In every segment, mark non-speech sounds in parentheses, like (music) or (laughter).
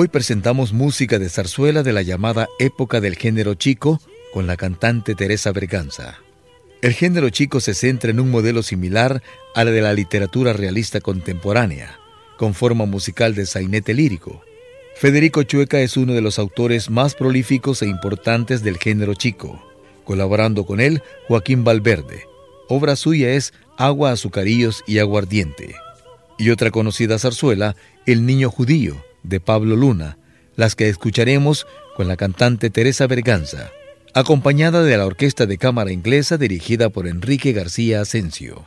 Hoy presentamos música de zarzuela de la llamada época del género chico con la cantante Teresa Berganza. El género chico se centra en un modelo similar a la de la literatura realista contemporánea, con forma musical de sainete lírico. Federico Chueca es uno de los autores más prolíficos e importantes del género chico, colaborando con él Joaquín Valverde. Obra suya es Agua, Azucarillos y Aguardiente. Y otra conocida zarzuela, El Niño Judío, de Pablo Luna, las que escucharemos con la cantante Teresa Berganza, acompañada de la Orquesta de Cámara Inglesa dirigida por Enrique García Asensio.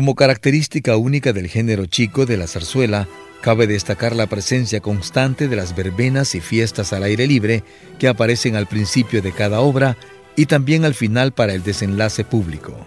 Como característica única del género chico de la zarzuela, cabe destacar la presencia constante de las verbenas y fiestas al aire libre que aparecen al principio de cada obra y también al final para el desenlace público.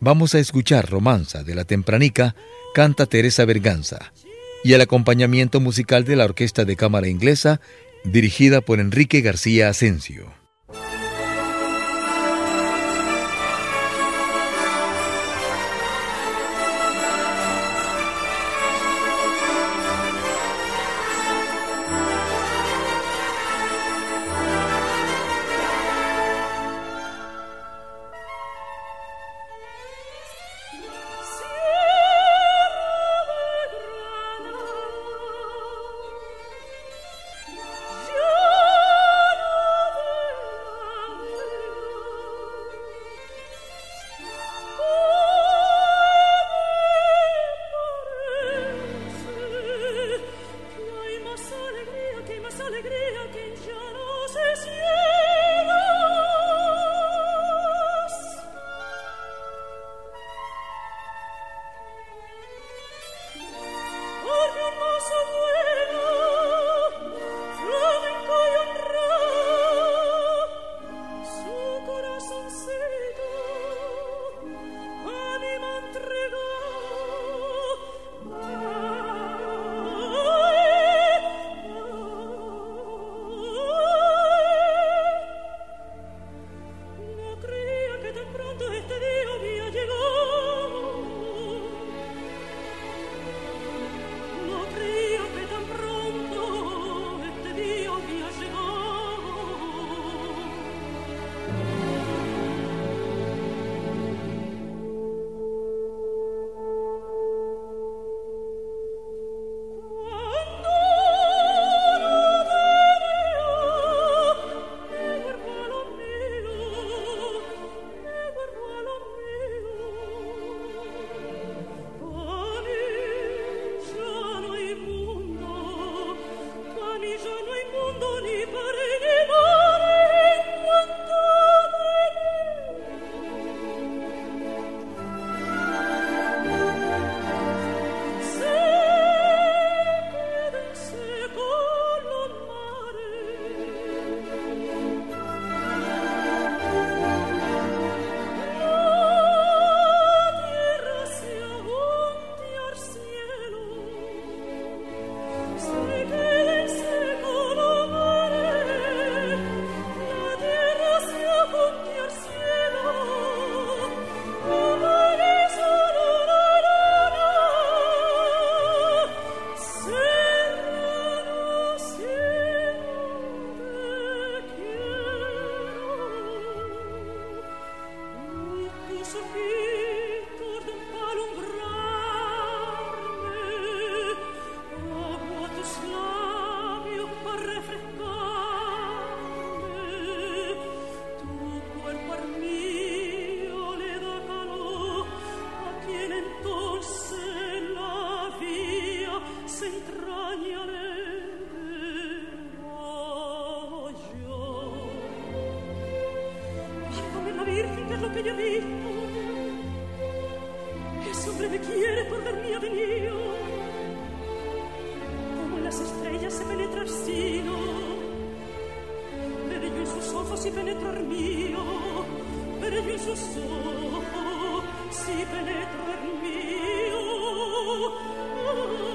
Vamos a escuchar Romanza de la Tempranica, canta Teresa Berganza. y el acompañamiento musical de la Orquesta de Cámara Inglesa, dirigida por Enrique García Asensio. Oh (laughs)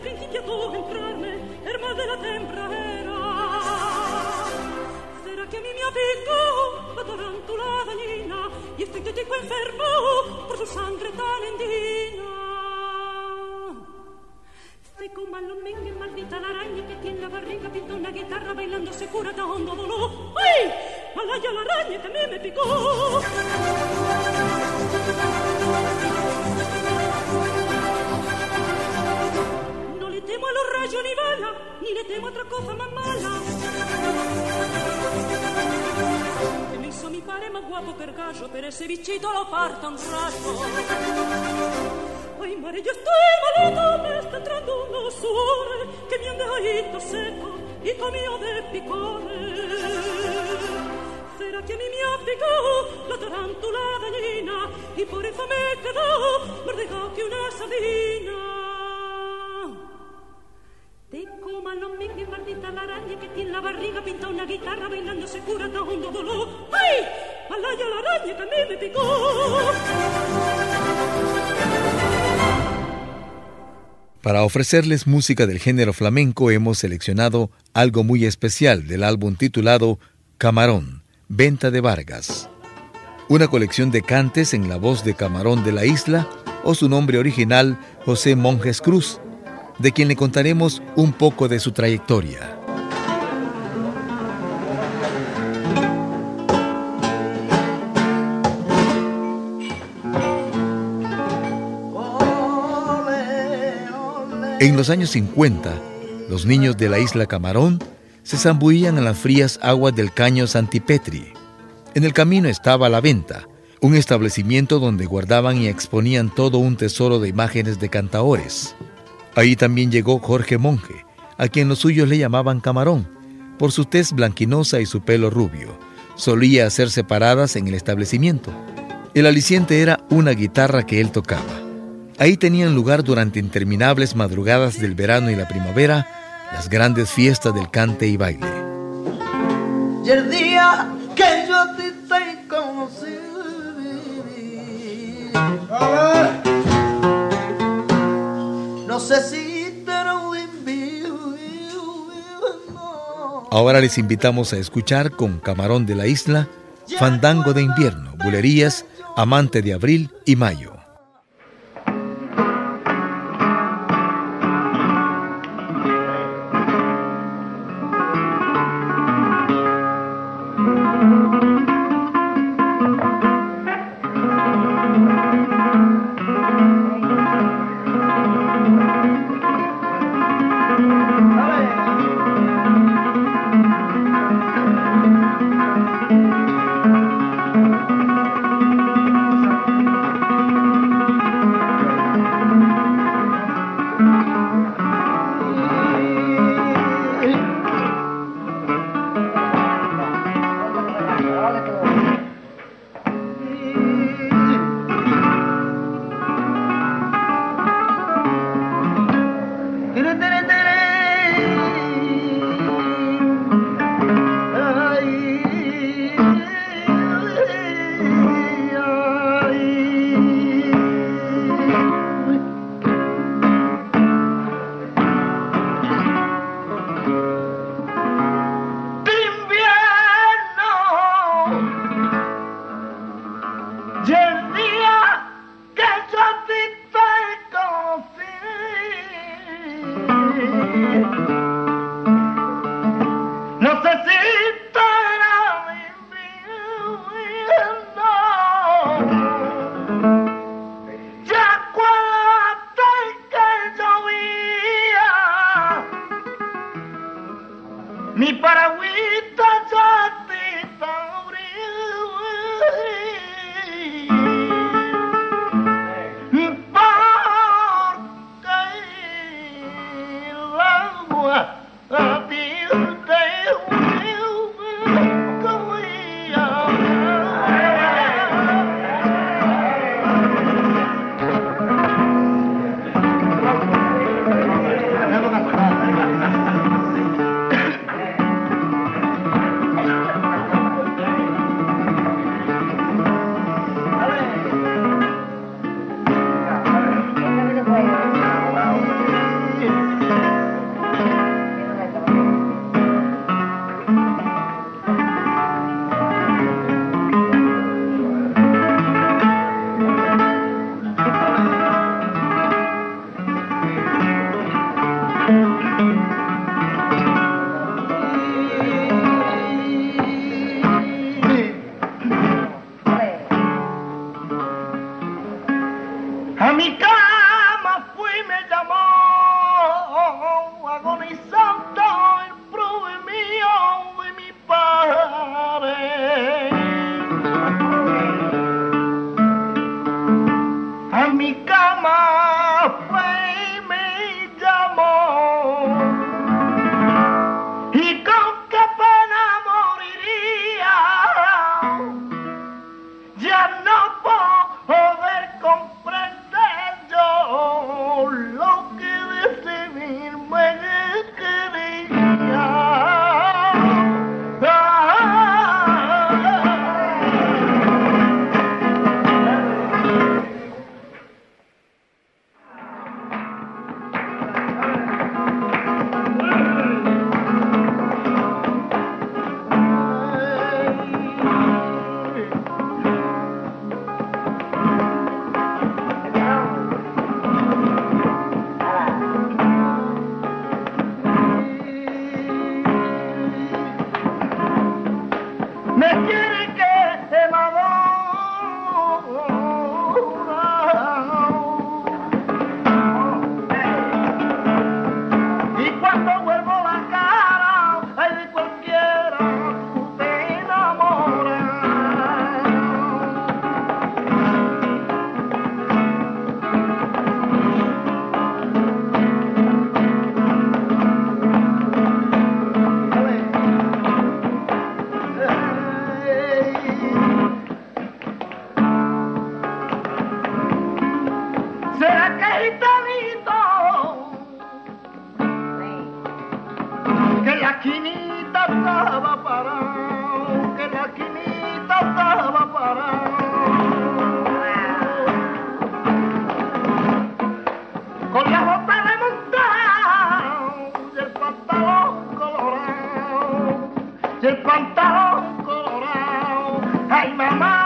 principia tu entrarme, erma de la tempra. Será que a mí me ha picado afectó la tarantula dañina y el frente llegó enfermo por su sangre tan endina. Seco malo mengue, maldita la araña que tiene la barriga, pintó una guitarra bailando segura de hondo dolor. ¡Ay! Malaya la araña que a mí me picó. ¡Ay! ragione vala, ni le temo altra cosa ma mala. E messo mi pare ma guapo per caso, per essere vicino lo parto un raso. Ai mare io sto malito, me sta entrando un suore, che mi anda ito secco, ito mio de picore. Sera che mi mi affigò, la tarantula dagnina, i pure fa me che Para ofrecerles música del género flamenco hemos seleccionado algo muy especial del álbum titulado Camarón, Venta de Vargas. Una colección de cantes en la voz de Camarón de la Isla o su nombre original José Monjes Cruz, de quien le contaremos un poco de su trayectoria. En los años 50, los niños de la isla Camarón se zambullían en las frías aguas del caño Santipetri. En el camino estaba La Venta, un establecimiento donde guardaban y exponían todo un tesoro de imágenes de cantaores. Ahí también llegó Jorge Monje, a quien los suyos le llamaban Camarón, por su tez blanquinosa y su pelo rubio. Solía hacerse paradas en el establecimiento. El aliciente era una guitarra que él tocaba. Ahí tenían lugar durante interminables madrugadas del verano y la primavera las grandes fiestas del cante y baile. Y el día que yo te conocí, no sé si te lo Ahora les invitamos a escuchar con Camarón de la Isla, Fandango de Invierno, Bulerías, Amante de Abril y Mayo. Que estaban encendidas por un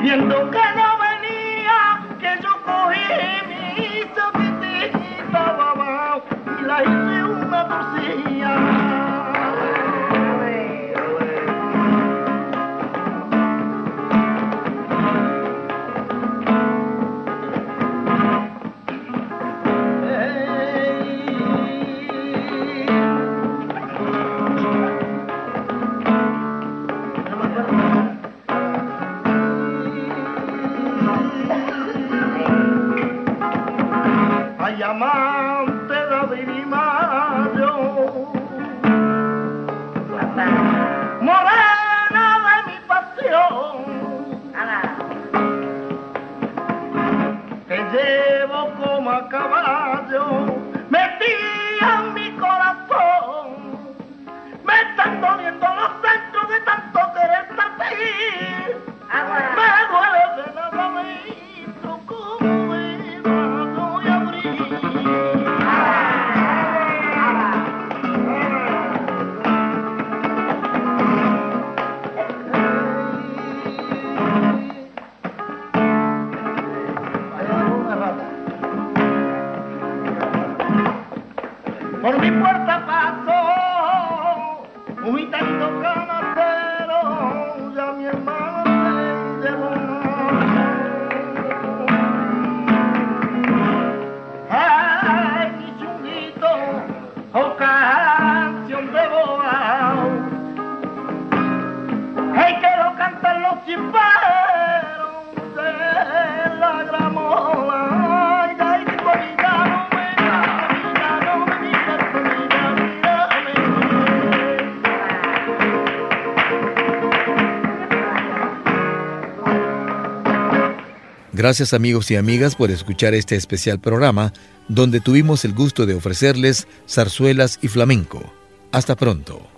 viendo que no venía, que yo cogí mi hice mi tijita abajo y la hice una torcida. Gracias amigos y amigas por escuchar este especial programa donde tuvimos el gusto de ofrecerles zarzuelas y flamenco. Hasta pronto.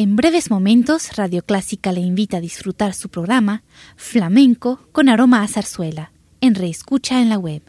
En breves momentos, Radio Clásica le invita a disfrutar su programa Flamenco con aroma a zarzuela, en reescucha en la web.